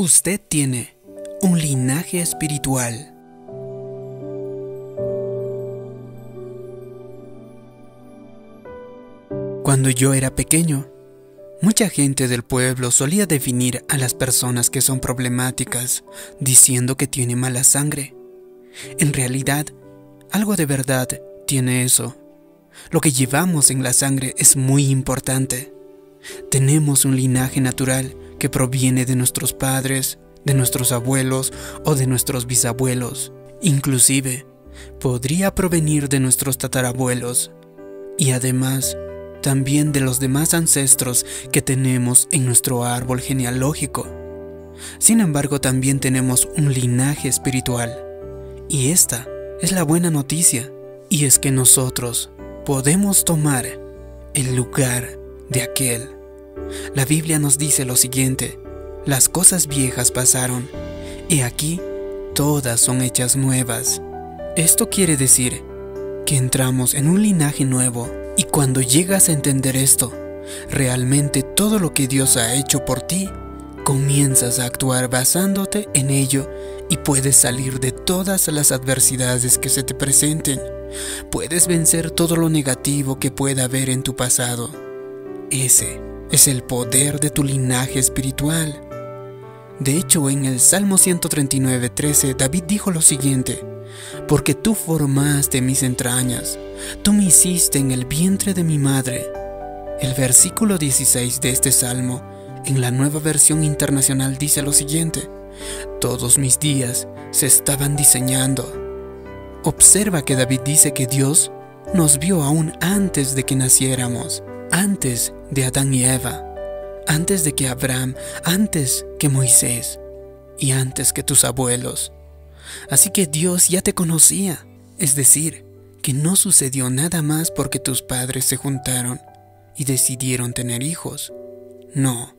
Usted tiene un linaje espiritual. Cuando yo era pequeño, mucha gente del pueblo solía definir a las personas que son problemáticas diciendo que tiene mala sangre. En realidad, algo de verdad tiene eso. Lo que llevamos en la sangre es muy importante. Tenemos un linaje natural que proviene de nuestros padres, de nuestros abuelos o de nuestros bisabuelos. Inclusive, podría provenir de nuestros tatarabuelos. Y además, también de los demás ancestros que tenemos en nuestro árbol genealógico. Sin embargo, también tenemos un linaje espiritual. Y esta es la buena noticia. Y es que nosotros podemos tomar el lugar de aquel. La Biblia nos dice lo siguiente, las cosas viejas pasaron, y aquí todas son hechas nuevas. Esto quiere decir que entramos en un linaje nuevo, y cuando llegas a entender esto, realmente todo lo que Dios ha hecho por ti, comienzas a actuar basándote en ello y puedes salir de todas las adversidades que se te presenten. Puedes vencer todo lo negativo que pueda haber en tu pasado. Ese es el poder de tu linaje espiritual. De hecho, en el Salmo 139.13, David dijo lo siguiente, porque tú formaste mis entrañas, tú me hiciste en el vientre de mi madre. El versículo 16 de este salmo, en la nueva versión internacional, dice lo siguiente, todos mis días se estaban diseñando. Observa que David dice que Dios nos vio aún antes de que naciéramos antes de Adán y Eva, antes de que Abraham, antes que Moisés y antes que tus abuelos. Así que Dios ya te conocía, es decir, que no sucedió nada más porque tus padres se juntaron y decidieron tener hijos. No,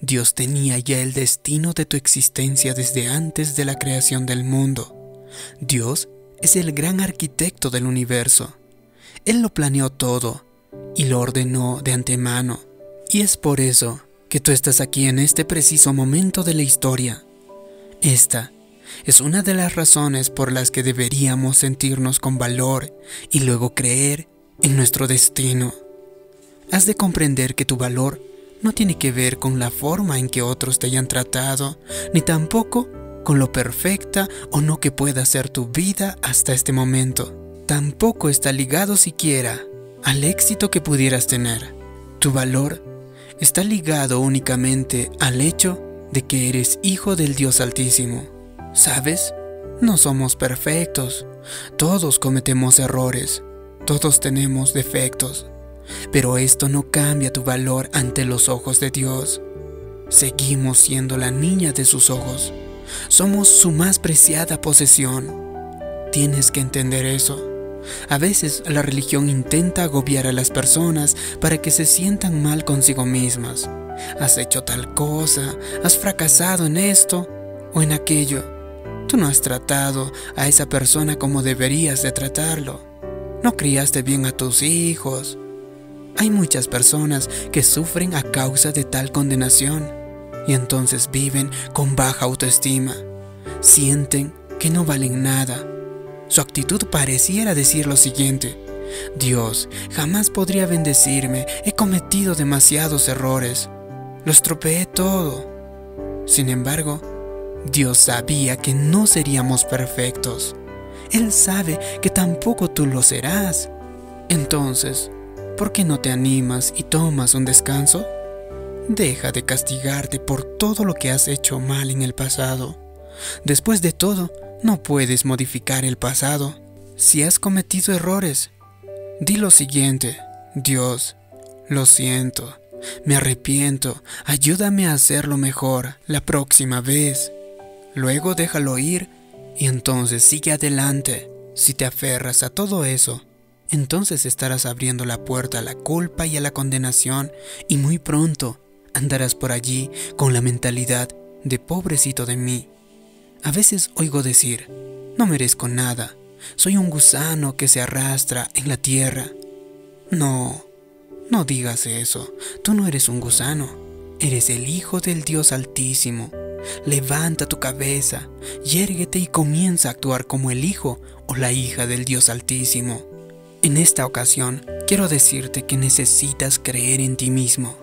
Dios tenía ya el destino de tu existencia desde antes de la creación del mundo. Dios es el gran arquitecto del universo. Él lo planeó todo y lo ordenó de antemano. Y es por eso que tú estás aquí en este preciso momento de la historia. Esta es una de las razones por las que deberíamos sentirnos con valor y luego creer en nuestro destino. Has de comprender que tu valor no tiene que ver con la forma en que otros te hayan tratado, ni tampoco con lo perfecta o no que pueda ser tu vida hasta este momento. Tampoco está ligado siquiera al éxito que pudieras tener. Tu valor está ligado únicamente al hecho de que eres hijo del Dios Altísimo. ¿Sabes? No somos perfectos. Todos cometemos errores. Todos tenemos defectos. Pero esto no cambia tu valor ante los ojos de Dios. Seguimos siendo la niña de sus ojos. Somos su más preciada posesión. Tienes que entender eso. A veces la religión intenta agobiar a las personas para que se sientan mal consigo mismas. Has hecho tal cosa, has fracasado en esto o en aquello. Tú no has tratado a esa persona como deberías de tratarlo. No criaste bien a tus hijos. Hay muchas personas que sufren a causa de tal condenación y entonces viven con baja autoestima. Sienten que no valen nada su actitud pareciera decir lo siguiente, Dios jamás podría bendecirme, he cometido demasiados errores, lo estropeé todo. Sin embargo, Dios sabía que no seríamos perfectos. Él sabe que tampoco tú lo serás. Entonces, ¿por qué no te animas y tomas un descanso? Deja de castigarte por todo lo que has hecho mal en el pasado. Después de todo, no puedes modificar el pasado. Si has cometido errores, di lo siguiente, Dios, lo siento, me arrepiento, ayúdame a hacerlo mejor la próxima vez. Luego déjalo ir y entonces sigue adelante. Si te aferras a todo eso, entonces estarás abriendo la puerta a la culpa y a la condenación y muy pronto andarás por allí con la mentalidad de pobrecito de mí. A veces oigo decir, no merezco nada, soy un gusano que se arrastra en la tierra. No, no digas eso, tú no eres un gusano, eres el Hijo del Dios Altísimo, levanta tu cabeza, yérguete y comienza a actuar como el hijo o la hija del Dios Altísimo. En esta ocasión, quiero decirte que necesitas creer en ti mismo,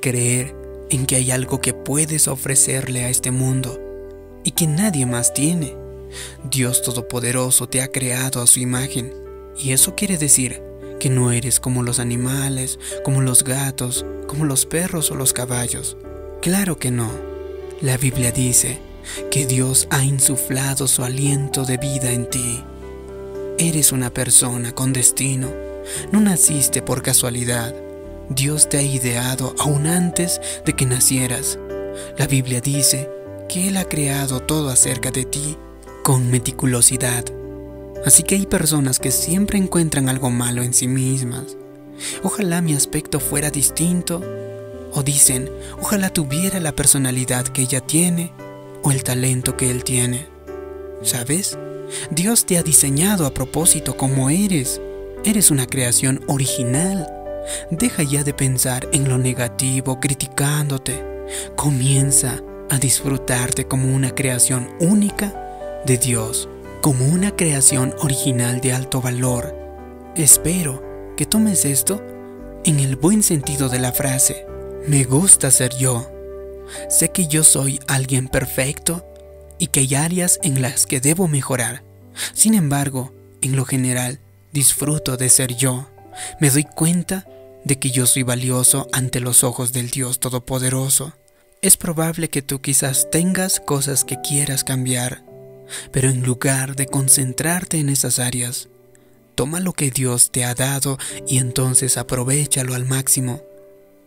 creer en que hay algo que puedes ofrecerle a este mundo y que nadie más tiene. Dios Todopoderoso te ha creado a su imagen y eso quiere decir que no eres como los animales, como los gatos, como los perros o los caballos. Claro que no. La Biblia dice que Dios ha insuflado su aliento de vida en ti. Eres una persona con destino. No naciste por casualidad. Dios te ha ideado aún antes de que nacieras. La Biblia dice que Él ha creado todo acerca de ti con meticulosidad. Así que hay personas que siempre encuentran algo malo en sí mismas. Ojalá mi aspecto fuera distinto. O dicen, ojalá tuviera la personalidad que ella tiene o el talento que él tiene. ¿Sabes? Dios te ha diseñado a propósito como eres. Eres una creación original. Deja ya de pensar en lo negativo, criticándote. Comienza a disfrutarte como una creación única de Dios como una creación original de alto valor. Espero que tomes esto en el buen sentido de la frase. Me gusta ser yo. Sé que yo soy alguien perfecto y que hay áreas en las que debo mejorar. Sin embargo, en lo general, disfruto de ser yo. Me doy cuenta de que yo soy valioso ante los ojos del Dios Todopoderoso. Es probable que tú quizás tengas cosas que quieras cambiar pero en lugar de concentrarte en esas áreas, toma lo que Dios te ha dado y entonces aprovechalo al máximo.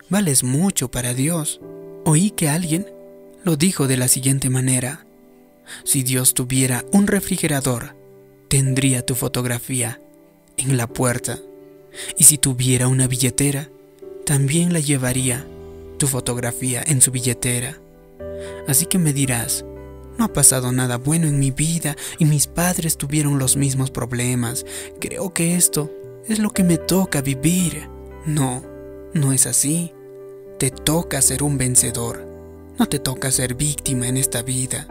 Vales mucho para Dios. Oí que alguien lo dijo de la siguiente manera. Si Dios tuviera un refrigerador, tendría tu fotografía en la puerta. Y si tuviera una billetera, también la llevaría tu fotografía en su billetera. Así que me dirás, no ha pasado nada bueno en mi vida y mis padres tuvieron los mismos problemas. Creo que esto es lo que me toca vivir. No, no es así. Te toca ser un vencedor. No te toca ser víctima en esta vida.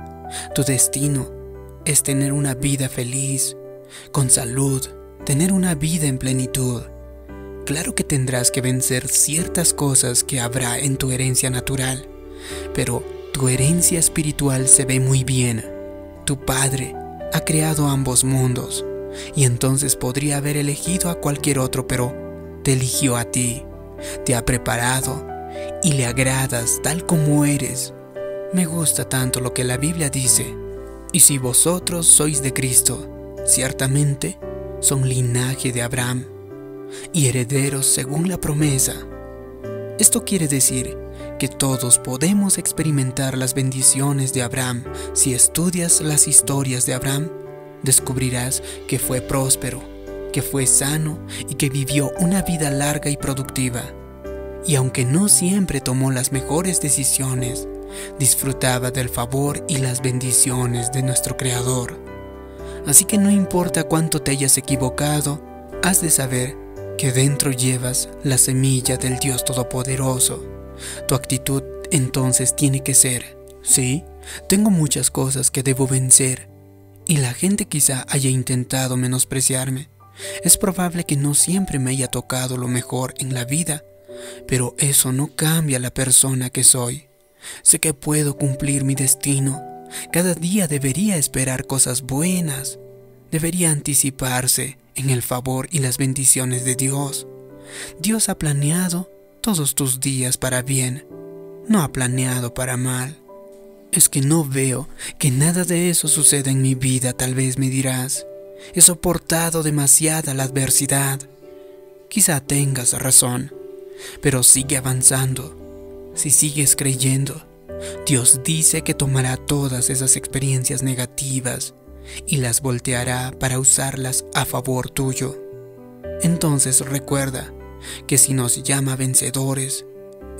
Tu destino es tener una vida feliz, con salud, tener una vida en plenitud. Claro que tendrás que vencer ciertas cosas que habrá en tu herencia natural, pero tu herencia espiritual se ve muy bien. Tu Padre ha creado ambos mundos y entonces podría haber elegido a cualquier otro, pero te eligió a ti, te ha preparado y le agradas tal como eres. Me gusta tanto lo que la Biblia dice. Y si vosotros sois de Cristo, ciertamente son linaje de Abraham y herederos según la promesa. Esto quiere decir que todos podemos experimentar las bendiciones de Abraham. Si estudias las historias de Abraham, descubrirás que fue próspero, que fue sano y que vivió una vida larga y productiva. Y aunque no siempre tomó las mejores decisiones, disfrutaba del favor y las bendiciones de nuestro Creador. Así que no importa cuánto te hayas equivocado, has de saber que dentro llevas la semilla del Dios Todopoderoso tu actitud entonces tiene que ser, sí, tengo muchas cosas que debo vencer y la gente quizá haya intentado menospreciarme. Es probable que no siempre me haya tocado lo mejor en la vida, pero eso no cambia la persona que soy. Sé que puedo cumplir mi destino. Cada día debería esperar cosas buenas. Debería anticiparse en el favor y las bendiciones de Dios. Dios ha planeado todos tus días para bien, no ha planeado para mal. Es que no veo que nada de eso suceda en mi vida, tal vez me dirás. He soportado demasiada la adversidad. Quizá tengas razón, pero sigue avanzando. Si sigues creyendo, Dios dice que tomará todas esas experiencias negativas y las volteará para usarlas a favor tuyo. Entonces recuerda, que si nos llama vencedores,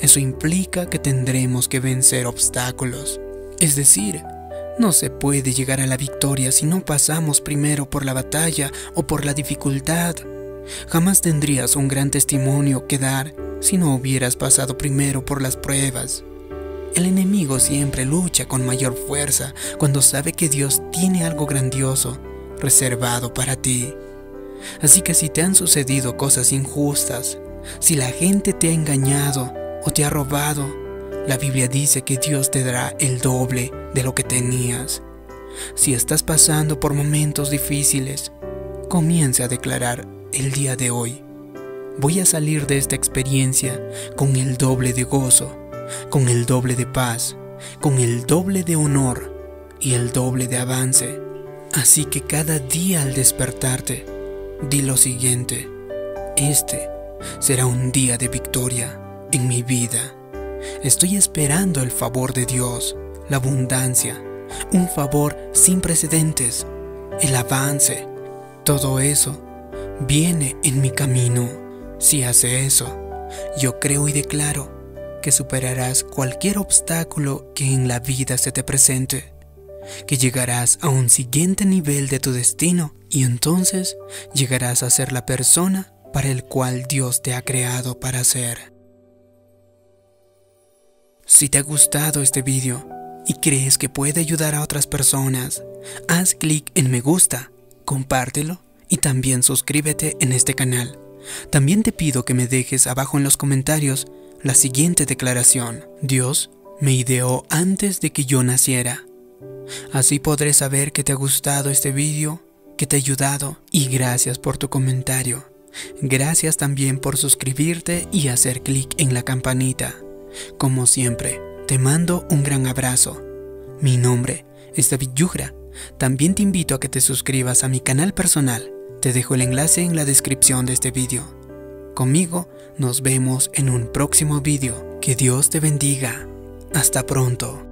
eso implica que tendremos que vencer obstáculos. Es decir, no se puede llegar a la victoria si no pasamos primero por la batalla o por la dificultad. Jamás tendrías un gran testimonio que dar si no hubieras pasado primero por las pruebas. El enemigo siempre lucha con mayor fuerza cuando sabe que Dios tiene algo grandioso reservado para ti. Así que si te han sucedido cosas injustas, si la gente te ha engañado o te ha robado, la Biblia dice que Dios te dará el doble de lo que tenías. Si estás pasando por momentos difíciles, comience a declarar el día de hoy. Voy a salir de esta experiencia con el doble de gozo, con el doble de paz, con el doble de honor y el doble de avance. Así que cada día al despertarte, di lo siguiente, este será un día de victoria en mi vida. Estoy esperando el favor de Dios, la abundancia, un favor sin precedentes, el avance. Todo eso viene en mi camino. Si hace eso, yo creo y declaro que superarás cualquier obstáculo que en la vida se te presente, que llegarás a un siguiente nivel de tu destino y entonces llegarás a ser la persona para el cual Dios te ha creado para ser. Si te ha gustado este vídeo y crees que puede ayudar a otras personas, haz clic en me gusta, compártelo y también suscríbete en este canal. También te pido que me dejes abajo en los comentarios la siguiente declaración. Dios me ideó antes de que yo naciera. Así podré saber que te ha gustado este vídeo, que te ha ayudado y gracias por tu comentario. Gracias también por suscribirte y hacer clic en la campanita. Como siempre, te mando un gran abrazo. Mi nombre es David Yugra. También te invito a que te suscribas a mi canal personal. Te dejo el enlace en la descripción de este vídeo. Conmigo nos vemos en un próximo vídeo. Que Dios te bendiga. Hasta pronto.